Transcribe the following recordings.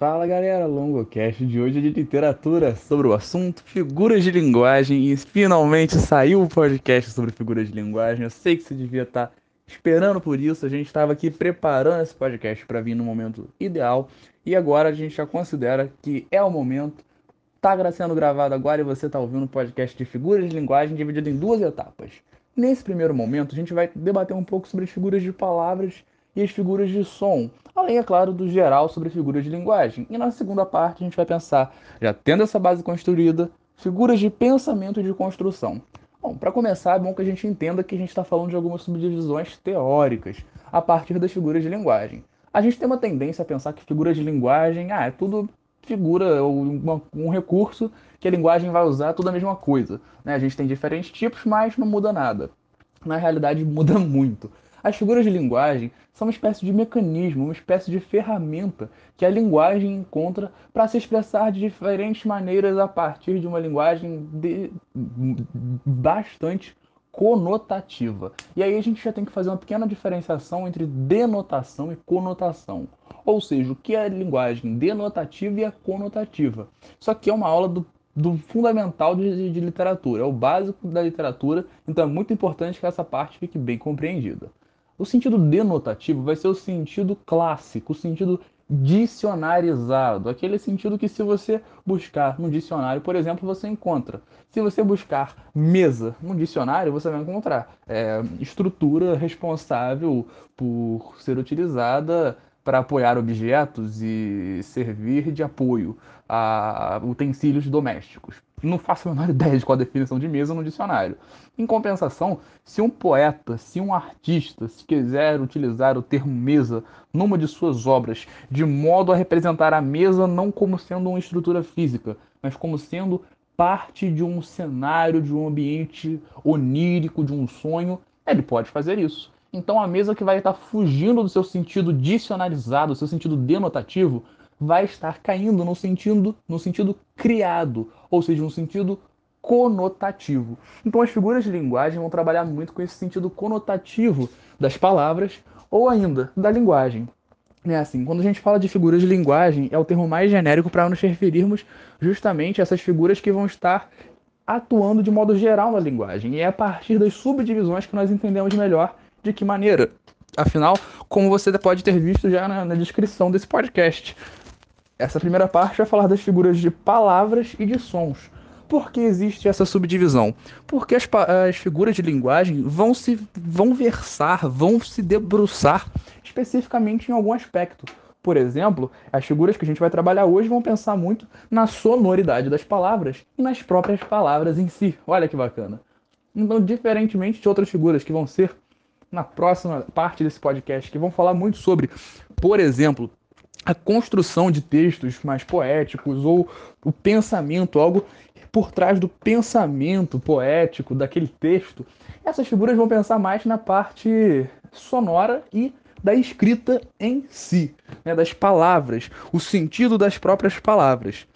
Fala galera, longocast de hoje é de literatura sobre o assunto figuras de linguagem e finalmente saiu o podcast sobre figuras de linguagem. Eu sei que você devia estar esperando por isso, a gente estava aqui preparando esse podcast para vir no momento ideal e agora a gente já considera que é o momento. Tá sendo gravado agora e você está ouvindo um podcast de figuras de linguagem dividido em duas etapas. Nesse primeiro momento, a gente vai debater um pouco sobre as figuras de palavras e as figuras de som, além, é claro, do geral sobre figuras de linguagem. E na segunda parte, a gente vai pensar, já tendo essa base construída, figuras de pensamento e de construção. Bom, para começar, é bom que a gente entenda que a gente está falando de algumas subdivisões teóricas a partir das figuras de linguagem. A gente tem uma tendência a pensar que figuras de linguagem, ah, é tudo figura ou um recurso que a linguagem vai usar, tudo a mesma coisa. Né? A gente tem diferentes tipos, mas não muda nada. Na realidade, muda muito. As figuras de linguagem são uma espécie de mecanismo, uma espécie de ferramenta que a linguagem encontra para se expressar de diferentes maneiras a partir de uma linguagem de... bastante conotativa. E aí a gente já tem que fazer uma pequena diferenciação entre denotação e conotação. Ou seja, o que é a linguagem denotativa e a conotativa. Isso aqui é uma aula do do fundamental de, de, literatura, é o básico da literatura, então é muito importante que essa parte fique bem compreendida. O sentido denotativo vai ser o sentido clássico, o sentido dicionarizado, aquele sentido que se você buscar no dicionário, por exemplo, você encontra. Se você buscar mesa no dicionário, você vai encontrar é, estrutura responsável por ser utilizada para apoiar objetos e servir de apoio a utensílios domésticos. Não faço a menor ideia de qual a definição de mesa no dicionário. Em compensação, se um poeta, se um artista, se quiser utilizar o termo mesa numa de suas obras, de modo a representar a mesa não como sendo uma estrutura física, mas como sendo parte de um cenário, de um ambiente onírico, de um sonho, ele pode fazer isso. Então a mesa que vai estar fugindo do seu sentido dicionarizado, do seu sentido denotativo, vai estar caindo no sentido, no sentido criado, ou seja, no sentido conotativo. Então as figuras de linguagem vão trabalhar muito com esse sentido conotativo das palavras ou ainda da linguagem. É assim, quando a gente fala de figuras de linguagem, é o termo mais genérico para nos referirmos justamente a essas figuras que vão estar atuando de modo geral na linguagem. E é a partir das subdivisões que nós entendemos melhor de que maneira? Afinal, como você pode ter visto já na, na descrição desse podcast, essa primeira parte vai falar das figuras de palavras e de sons. Por que existe essa subdivisão? Porque as, as, figuras de linguagem vão se vão versar, vão se debruçar especificamente em algum aspecto. Por exemplo, as figuras que a gente vai trabalhar hoje vão pensar muito na sonoridade das palavras e nas próprias palavras em si. Olha que bacana. Então, diferentemente de outras figuras que vão ser na próxima parte desse podcast, que vão falar muito sobre, por exemplo, a construção de textos mais poéticos ou o pensamento, algo por trás do pensamento poético daquele texto. Essas figuras vão pensar mais na parte sonora e da escrita em si, né, das palavras, o sentido das próprias palavras.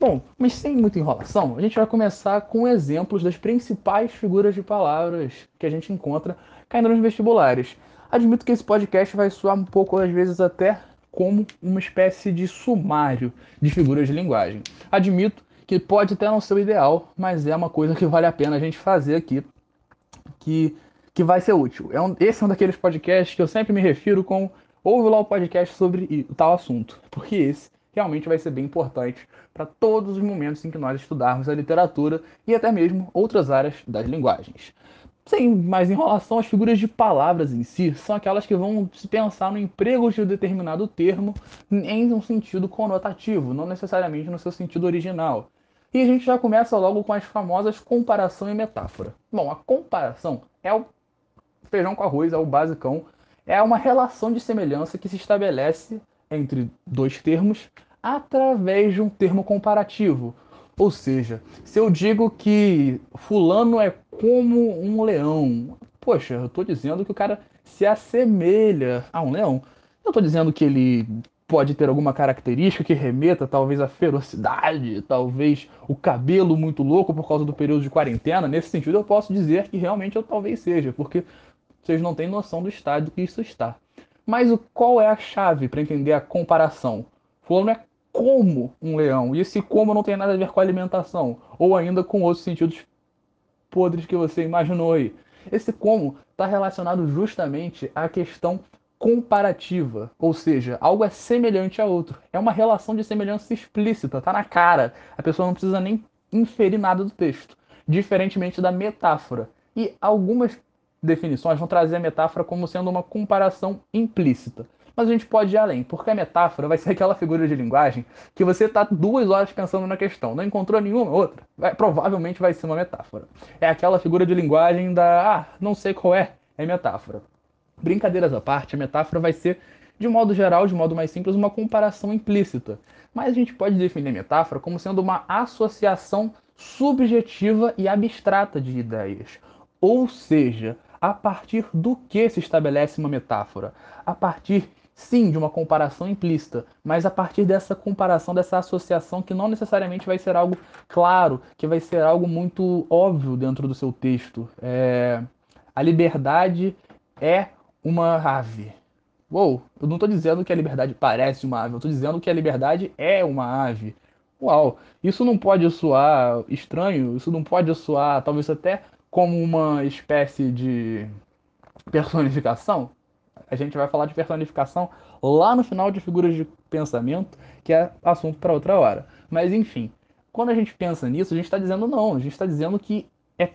Bom, mas sem muita enrolação, a gente vai começar com exemplos das principais figuras de palavras que a gente encontra caindo nos vestibulares. Admito que esse podcast vai soar um pouco, às vezes, até como uma espécie de sumário de figuras de linguagem. Admito que pode até não ser o ideal, mas é uma coisa que vale a pena a gente fazer aqui, que, que vai ser útil. É um, esse é um daqueles podcasts que eu sempre me refiro com ouve lá o podcast sobre tal assunto, porque esse realmente vai ser bem importante para todos os momentos em que nós estudarmos a literatura e até mesmo outras áreas das linguagens. Sem mais enrolação, as figuras de palavras em si são aquelas que vão se pensar no emprego de um determinado termo em um sentido conotativo, não necessariamente no seu sentido original. E a gente já começa logo com as famosas comparação e metáfora. Bom, a comparação é o feijão com arroz, é o basicão, é uma relação de semelhança que se estabelece entre dois termos através de um termo comparativo, ou seja, se eu digo que fulano é como um leão, poxa, eu estou dizendo que o cara se assemelha a um leão. Eu estou dizendo que ele pode ter alguma característica que remeta talvez à ferocidade, talvez o cabelo muito louco por causa do período de quarentena. Nesse sentido, eu posso dizer que realmente eu talvez seja, porque vocês não têm noção do estado que isso está. Mas o, qual é a chave para entender a comparação? Fulano é como um leão. E esse como não tem nada a ver com alimentação, ou ainda com outros sentidos podres que você imaginou aí. Esse como está relacionado justamente à questão comparativa, ou seja, algo é semelhante a outro. É uma relação de semelhança explícita, tá na cara. A pessoa não precisa nem inferir nada do texto, diferentemente da metáfora. E algumas definições vão trazer a metáfora como sendo uma comparação implícita. Mas a gente pode ir além, porque a metáfora vai ser aquela figura de linguagem que você está duas horas pensando na questão, não encontrou nenhuma outra, vai, provavelmente vai ser uma metáfora. É aquela figura de linguagem da, ah, não sei qual é, é metáfora. Brincadeiras à parte, a metáfora vai ser, de modo geral, de modo mais simples, uma comparação implícita. Mas a gente pode definir metáfora como sendo uma associação subjetiva e abstrata de ideias. Ou seja, a partir do que se estabelece uma metáfora? A partir, sim, de uma comparação implícita, mas a partir dessa comparação, dessa associação que não necessariamente vai ser algo claro, que vai ser algo muito óbvio dentro do seu texto. É... A liberdade é uma ave. Uou, eu não estou dizendo que a liberdade parece uma ave, eu estou dizendo que a liberdade é uma ave. Uau, isso não pode soar estranho, isso não pode soar talvez até como uma espécie de personificação. A gente vai falar de personificação lá no final de figuras de pensamento, que é assunto para outra hora. Mas enfim, quando a gente pensa nisso, a gente está dizendo não, a gente está dizendo que é,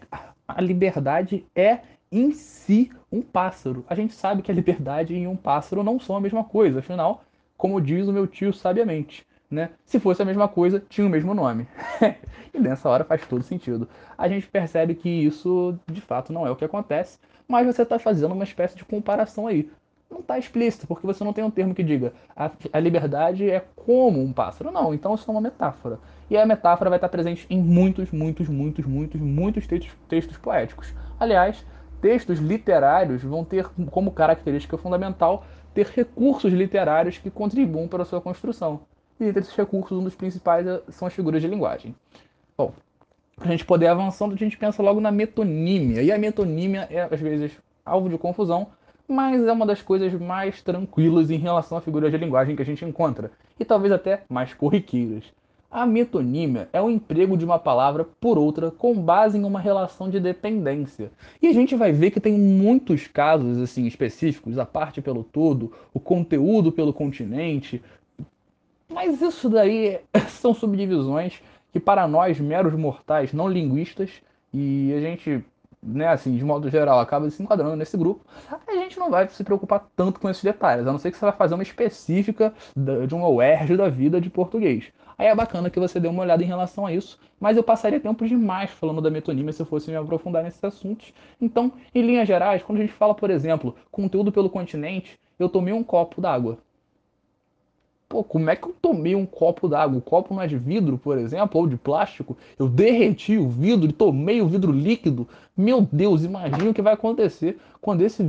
a liberdade é em si um pássaro. A gente sabe que a liberdade e um pássaro não são a mesma coisa, afinal, como diz o meu tio sabiamente, né? Se fosse a mesma coisa, tinha o mesmo nome. e nessa hora faz todo sentido. A gente percebe que isso de fato não é o que acontece, mas você está fazendo uma espécie de comparação aí. Não está explícito, porque você não tem um termo que diga a, a liberdade é como um pássaro. Não, então isso é uma metáfora. E a metáfora vai estar presente em muitos, muitos, muitos, muitos, muitos textos, textos poéticos. Aliás, textos literários vão ter como característica fundamental ter recursos literários que contribuam para a sua construção. E entre esses recursos, um dos principais é, são as figuras de linguagem. Bom, para a gente poder avançando, a gente pensa logo na metonímia. E a metonímia é, às vezes, alvo de confusão, mas é uma das coisas mais tranquilas em relação a figuras de linguagem que a gente encontra, e talvez até mais corriqueiras. A metonímia é o emprego de uma palavra por outra com base em uma relação de dependência. E a gente vai ver que tem muitos casos assim específicos, a parte pelo todo, o conteúdo pelo continente. Mas isso daí são subdivisões que para nós meros mortais não linguistas e a gente né, assim, de modo geral, acaba se enquadrando nesse grupo, a gente não vai se preocupar tanto com esses detalhes, a não ser que você vai fazer uma específica de uma UERJ da vida de português. Aí é bacana que você dê uma olhada em relação a isso, mas eu passaria tempo demais falando da metonímia se eu fosse me aprofundar nesses assuntos. Então, em linhas gerais, quando a gente fala, por exemplo, conteúdo pelo continente, eu tomei um copo d'água. Pô, como é que eu tomei um copo d'água? O copo não é de vidro, por exemplo, ou de plástico. Eu derreti o vidro e tomei o vidro líquido. Meu Deus, imagina o que vai acontecer quando esse,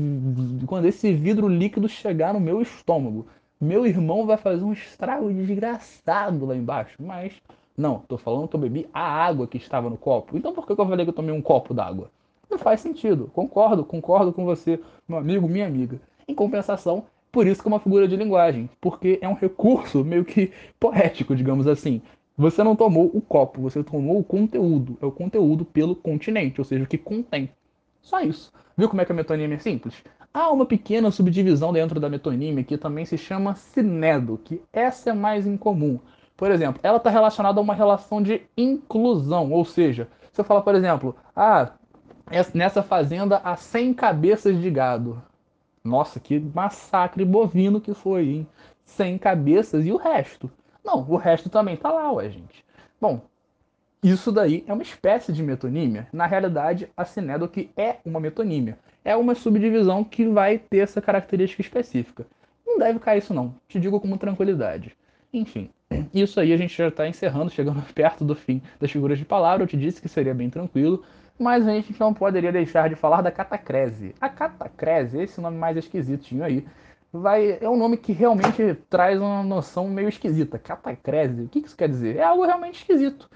quando esse vidro líquido chegar no meu estômago. Meu irmão vai fazer um estrago desgraçado lá embaixo. Mas, não, tô falando que eu bebi a água que estava no copo. Então por que eu falei que eu tomei um copo d'água? Não faz sentido. Concordo, concordo com você, meu amigo, minha amiga. Em compensação, por isso que é uma figura de linguagem, porque é um recurso meio que poético, digamos assim. Você não tomou o copo, você tomou o conteúdo. É o conteúdo pelo continente, ou seja, o que contém. Só isso. Viu como é que a metonímia é simples? Há uma pequena subdivisão dentro da metonímia que também se chama sinedo, que essa é mais incomum. Por exemplo, ela está relacionada a uma relação de inclusão, ou seja, se eu falar, por exemplo, ah, nessa fazenda há 100 cabeças de gado. Nossa, que massacre bovino que foi, hein? Sem cabeças e o resto. Não, o resto também tá lá, ué, gente. Bom, isso daí é uma espécie de metonímia. Na realidade, a sinédoque é uma metonímia. É uma subdivisão que vai ter essa característica específica. Não deve cair isso não, te digo com tranquilidade. Enfim, isso aí a gente já está encerrando, chegando perto do fim das figuras de palavra. Eu te disse que seria bem tranquilo mas a gente não poderia deixar de falar da catacrese. A catacrese, esse nome mais esquisitinho aí, vai, é um nome que realmente traz uma noção meio esquisita. Catacrese, o que isso quer dizer? É algo realmente esquisito.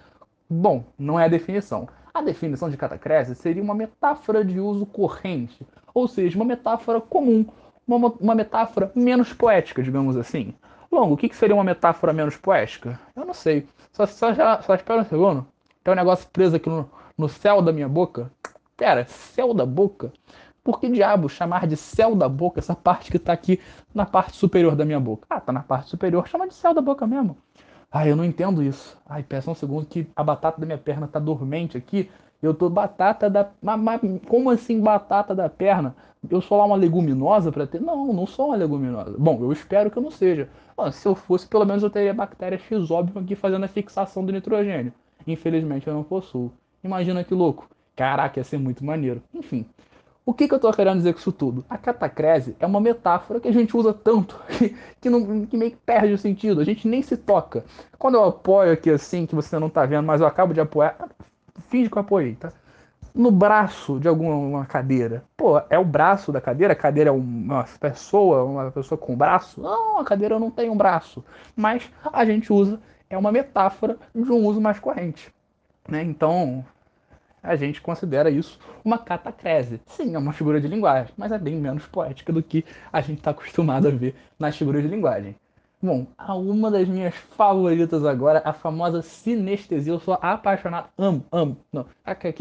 Bom, não é a definição. A definição de catacrese seria uma metáfora de uso corrente, ou seja, uma metáfora comum, uma, uma metáfora menos poética, digamos assim. Longo, o que, que seria uma metáfora menos poética? Eu não sei. Só, só, só espera um segundo. Tem um negócio preso aqui no, no céu da minha boca. Pera, céu da boca? Por que diabo chamar de céu da boca essa parte que tá aqui na parte superior da minha boca? Ah, tá na parte superior, chama de céu da boca mesmo. Ai, eu não entendo isso. Ai, peça um segundo que a batata da minha perna tá dormente aqui. Eu tô batata da. Mas, como assim batata da perna? Eu sou lá uma leguminosa para ter? Não, não sou uma leguminosa. Bom, eu espero que eu não seja. se eu fosse, pelo menos eu teria bactéria X-óbvio aqui fazendo a fixação do nitrogênio. Infelizmente eu não possuo. Imagina que louco. Caraca, ia ser muito maneiro. Enfim. O que, que eu tô querendo dizer com isso tudo? A catacrese é uma metáfora que a gente usa tanto que, que, não, que meio que perde o sentido. A gente nem se toca. Quando eu apoio aqui assim, que você não tá vendo, mas eu acabo de apoiar, finge que eu apoiei, tá? No braço de alguma cadeira. Pô, é o braço da cadeira? A cadeira é uma pessoa, uma pessoa com braço? Não, a cadeira não tem um braço. Mas a gente usa, é uma metáfora de um uso mais corrente. Né? Então, a gente considera isso uma catacrese. Sim, é uma figura de linguagem, mas é bem menos poética do que a gente está acostumado a ver nas figuras de linguagem. Bom, a uma das minhas favoritas agora, a famosa sinestesia. Eu sou apaixonado, amo, amo. Não,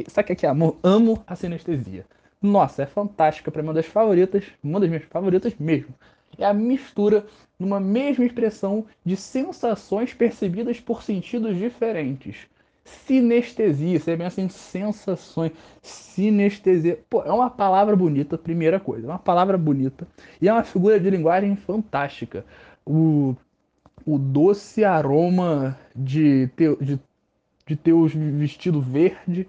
sabe o que é amor? Amo a sinestesia. Nossa, é fantástica, para mim, uma das favoritas, uma das minhas favoritas mesmo. É a mistura numa mesma expressão de sensações percebidas por sentidos diferentes. Sinestesia, você pensa em sensações. Sinestesia. Pô, é uma palavra bonita, primeira coisa. É uma palavra bonita. E é uma figura de linguagem fantástica. O, o doce aroma de ter, de, de ter o vestido verde.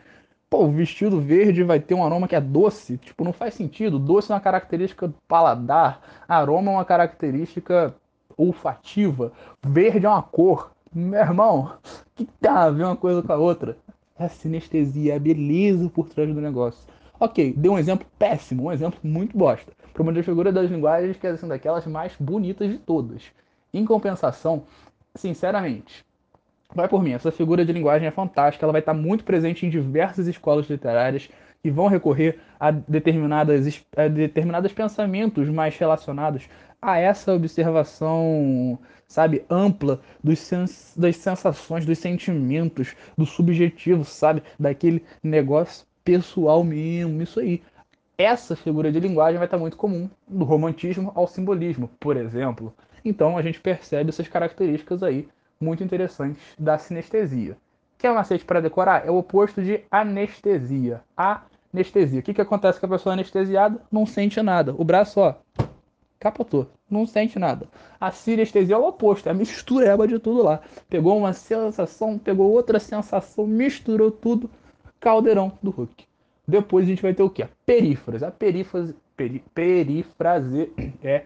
Pô, o vestido verde vai ter um aroma que é doce. Tipo, não faz sentido. Doce é uma característica do paladar. Aroma é uma característica olfativa. Verde é uma cor. Meu irmão, que tá a ver uma coisa com a outra? É a sinestesia, é a beleza por trás do negócio. Ok, dei um exemplo péssimo, um exemplo muito bosta. Para uma das figuras das linguagens que é assim, daquelas mais bonitas de todas. Em compensação, sinceramente, vai por mim, essa figura de linguagem é fantástica, ela vai estar muito presente em diversas escolas literárias que vão recorrer a determinadas, a determinados pensamentos mais relacionados a essa observação sabe, ampla dos sens das sensações, dos sentimentos, do subjetivo, sabe, daquele negócio pessoal mesmo, isso aí. Essa figura de linguagem vai estar muito comum do romantismo ao simbolismo, por exemplo. Então a gente percebe essas características aí muito interessantes da sinestesia. Quer um macete para decorar? É o oposto de anestesia. Anestesia. O que, que acontece com a pessoa anestesiada? Não sente nada. O braço, ó, capotou. Não sente nada. A sinestesia é o oposto, é a mistureba de tudo lá. Pegou uma sensação, pegou outra sensação, misturou tudo. Caldeirão do Hulk. Depois a gente vai ter o que? A perífrase. A perífrase, peri, perífrase é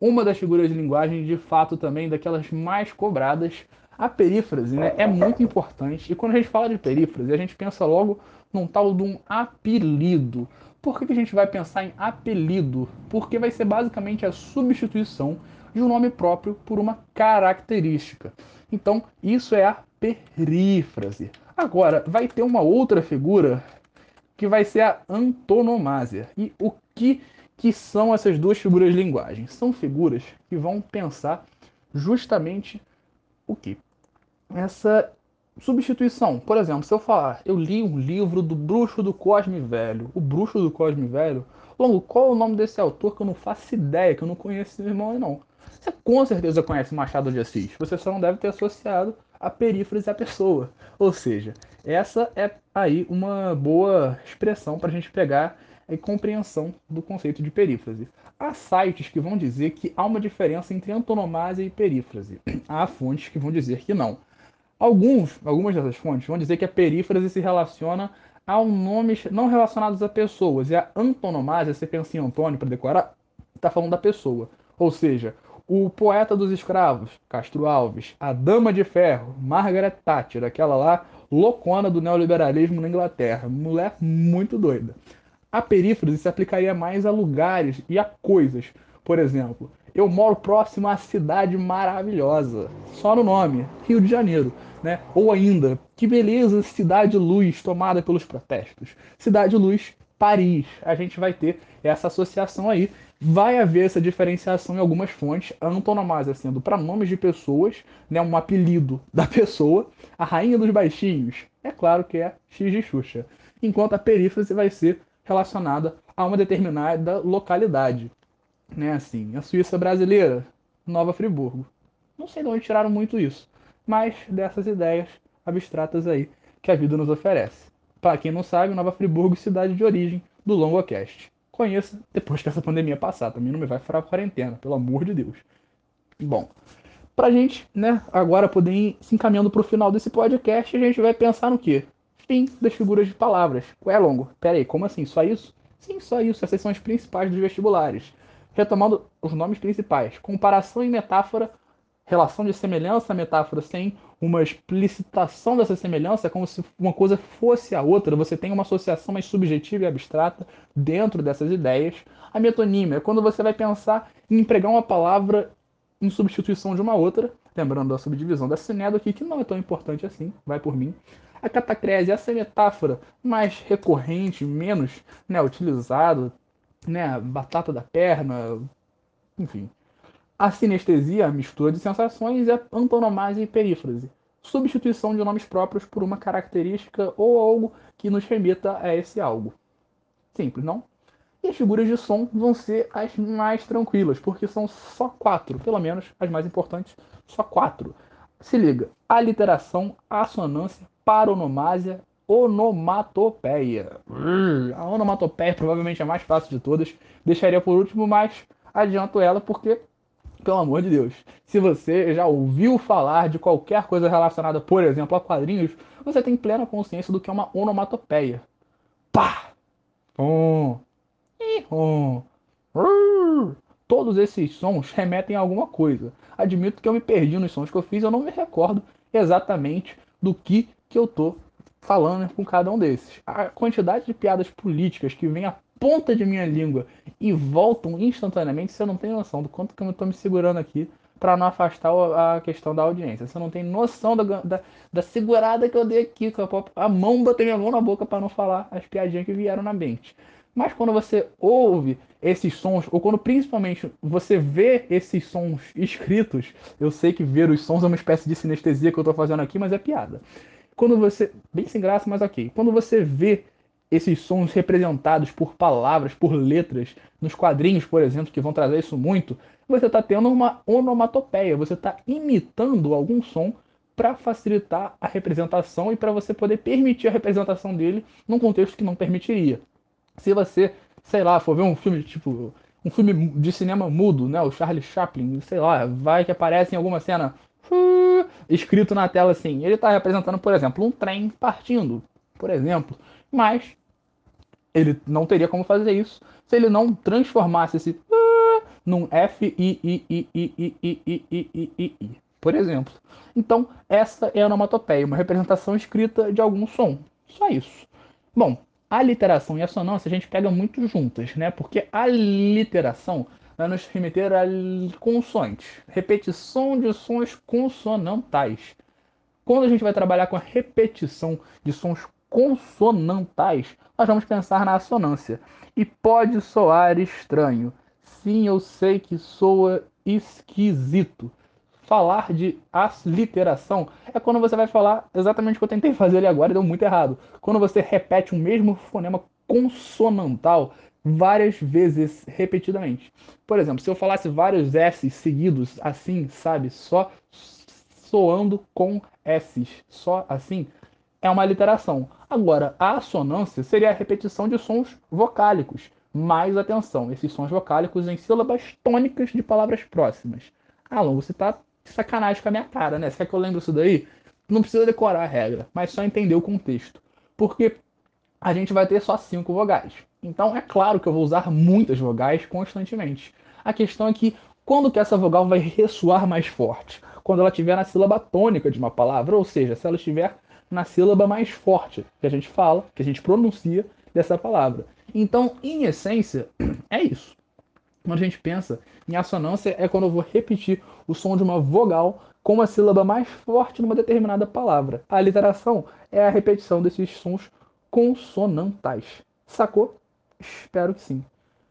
uma das figuras de linguagem, de fato, também daquelas mais cobradas. A perífrase né, é muito importante. E quando a gente fala de perífrase, a gente pensa logo num tal de um apelido. Por que, a gente vai pensar em apelido? Porque vai ser basicamente a substituição de um nome próprio por uma característica. Então, isso é a perífrase. Agora, vai ter uma outra figura que vai ser a antonomásia. E o que, que são essas duas figuras de linguagem? São figuras que vão pensar justamente o que? Essa substituição. Por exemplo, se eu falar, eu li um livro do Bruxo do Cosme Velho. O Bruxo do Cosme Velho. Longo, qual é o nome desse autor que eu não faço ideia, que eu não conheço esse irmão não? Você com certeza conhece Machado de Assis. Você só não deve ter associado a perífrase à pessoa. Ou seja, essa é aí uma boa expressão para a gente pegar a compreensão do conceito de perífrase. Há sites que vão dizer que há uma diferença entre antonomásia e perífrase. Há fontes que vão dizer que não. Alguns, algumas dessas fontes vão dizer que a perífrase se relaciona a nomes não relacionados a pessoas. E a antonomásia, você pensa em Antônio para decorar, está falando da pessoa. Ou seja, o poeta dos escravos, Castro Alves, a dama de ferro, Margaret Thatcher, aquela lá loucona do neoliberalismo na Inglaterra, mulher muito doida. A perífrase se aplicaria mais a lugares e a coisas. Por exemplo, eu moro próximo à cidade maravilhosa, só no nome, Rio de Janeiro né? Ou ainda, que beleza, Cidade Luz tomada pelos protestos. Cidade Luz Paris. A gente vai ter essa associação aí. Vai haver essa diferenciação em algumas fontes, a antonomásia sendo para nomes de pessoas, né, um apelido da pessoa, a rainha dos baixinhos, é claro que é X de Xuxa, enquanto a perífrase vai ser relacionada a uma determinada localidade, né, assim, a Suíça brasileira, Nova Friburgo. Não sei de onde tiraram muito isso, mas dessas ideias abstratas aí que a vida nos oferece. Para quem não sabe, Nova Friburgo, cidade de origem do Longocast. Conheça depois que essa pandemia passar. Também não me vai furar a quarentena, pelo amor de Deus. Bom, pra gente, né, agora poder ir se encaminhando pro final desse podcast, a gente vai pensar no quê? Fim das figuras de palavras. Ué, Longo, pera aí, como assim? Só isso? Sim, só isso. Essas são as principais dos vestibulares. Retomando os nomes principais. Comparação e metáfora relação de semelhança, metáfora sem uma explicitação dessa semelhança, é como se uma coisa fosse a outra, você tem uma associação mais subjetiva e abstrata dentro dessas ideias. A metonímia é quando você vai pensar em empregar uma palavra em substituição de uma outra, lembrando da subdivisão da sinédo aqui, que não é tão importante assim, vai por mim. A catacrese, essa é metáfora mais recorrente, menos né, utilizada, né, batata da perna, enfim. A sinestesia, a mistura de sensações, é antonomasia e perífrase, substituição de nomes próprios por uma característica ou algo que nos remeta a esse algo. Simples, não? E as figuras de som vão ser as mais tranquilas, porque são só quatro, pelo menos as mais importantes, só quatro. Se liga: aliteração, assonância, paronomásia, onomatopeia. A onomatopeia provavelmente é a mais fácil de todas. Deixaria por último, mas adianto ela porque pelo amor de Deus. Se você já ouviu falar de qualquer coisa relacionada, por exemplo, a quadrinhos, você tem plena consciência do que é uma onomatopeia. Pá! Hum. Hum. Todos esses sons remetem a alguma coisa. Admito que eu me perdi nos sons que eu fiz, eu não me recordo exatamente do que, que eu tô falando com cada um desses. A quantidade de piadas políticas que vem a ponta de minha língua e voltam instantaneamente, você não tem noção do quanto que eu estou me segurando aqui para não afastar a questão da audiência. Você não tem noção da, da, da segurada que eu dei aqui, com a, a mão, botei minha mão na boca para não falar as piadinhas que vieram na mente. Mas quando você ouve esses sons, ou quando principalmente você vê esses sons escritos, eu sei que ver os sons é uma espécie de sinestesia que eu estou fazendo aqui, mas é piada. Quando você. Bem sem graça, mas ok. Quando você vê esses sons representados por palavras, por letras, nos quadrinhos, por exemplo, que vão trazer isso muito, você está tendo uma onomatopeia, você está imitando algum som para facilitar a representação e para você poder permitir a representação dele num contexto que não permitiria. Se você, sei lá, for ver um filme tipo um filme de cinema mudo, né, o Charlie Chaplin, sei lá, vai que aparece em alguma cena escrito na tela assim, ele está representando, por exemplo, um trem partindo, por exemplo, mas ele não teria como fazer isso se ele não transformasse esse uh, num F I I I I I I I I I I, por exemplo. Então, essa é a onomatopeia, uma representação escrita de algum som. Só isso. Bom, a literação e a sonância a gente pega muito juntas, né? Porque a literação vai nos remeter a consoantes, repetição de sons consonantais. Quando a gente vai trabalhar com a repetição de sons consonantais, nós vamos pensar na assonância. E pode soar estranho. Sim, eu sei que soa esquisito. Falar de aliteração é quando você vai falar exatamente o que eu tentei fazer ali agora e deu muito errado. Quando você repete o mesmo fonema consonantal várias vezes repetidamente. Por exemplo, se eu falasse vários S seguidos assim, sabe, só soando com S, só assim, é uma literação. Agora, a assonância seria a repetição de sons vocálicos. Mais atenção, esses sons vocálicos em sílabas tônicas de palavras próximas. Alan, você tá de sacanagem com a minha cara, né? Você quer que eu lembre isso daí? Não precisa decorar a regra, mas só entender o contexto. Porque a gente vai ter só cinco vogais. Então é claro que eu vou usar muitas vogais constantemente. A questão é que quando que essa vogal vai ressoar mais forte? Quando ela estiver na sílaba tônica de uma palavra, ou seja, se ela estiver na sílaba mais forte que a gente fala, que a gente pronuncia dessa palavra. Então, em essência, é isso. Quando a gente pensa em assonância, é quando eu vou repetir o som de uma vogal com uma sílaba mais forte numa determinada palavra. A literação é a repetição desses sons consonantais. Sacou? Espero que sim.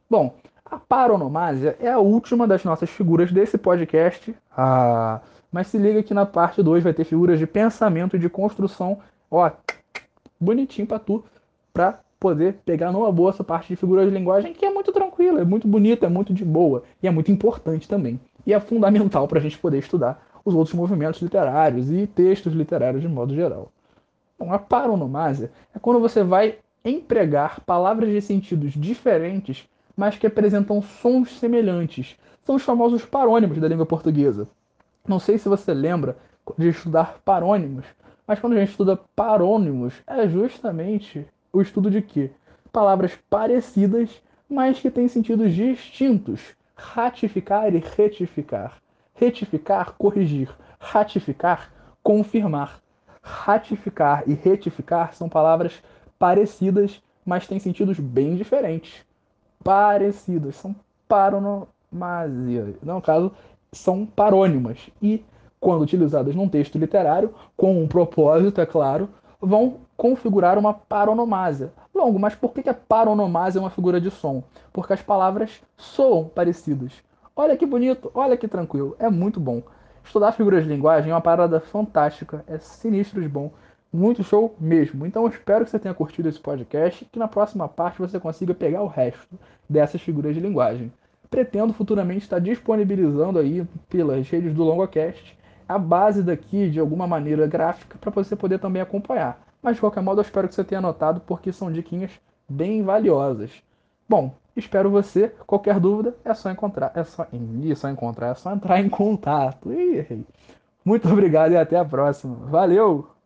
Bom, a paronomásia é a última das nossas figuras desse podcast. Ah, mas se liga que na parte 2 vai ter figuras de pensamento e de construção. Ó, bonitinho pra tu, pra poder pegar numa boa essa parte de figuras de linguagem que é muito tranquila, é muito bonita, é muito de boa e é muito importante também. E é fundamental para a gente poder estudar os outros movimentos literários e textos literários de modo geral. Bom, a paronomásia é quando você vai empregar palavras de sentidos diferentes, mas que apresentam sons semelhantes. São os famosos parônimos da língua portuguesa. Não sei se você lembra de estudar parônimos, mas quando a gente estuda parônimos, é justamente o estudo de que palavras parecidas, mas que têm sentidos distintos. Ratificar e retificar. Retificar, corrigir. Ratificar, confirmar. Ratificar e retificar são palavras parecidas, mas têm sentidos bem diferentes. Parecidas, são paronomasia. No caso, são parônimas. E, quando utilizadas num texto literário, com um propósito, é claro, vão configurar uma paronomásia. Longo, mas por que a paronomásia é uma figura de som? Porque as palavras soam parecidas. Olha que bonito, olha que tranquilo, é muito bom. Estudar figuras de linguagem é uma parada fantástica, é sinistro de bom, muito show mesmo. Então eu espero que você tenha curtido esse podcast e que na próxima parte você consiga pegar o resto dessas figuras de linguagem. Pretendo futuramente estar disponibilizando aí pelas redes do LongoCast a base daqui de alguma maneira gráfica para você poder também acompanhar. Mas de qualquer modo eu espero que você tenha anotado porque são diquinhas bem valiosas. Bom, espero você. Qualquer dúvida é só encontrar, é só, é só encontrar, é só entrar em contato. Muito obrigado e até a próxima. Valeu!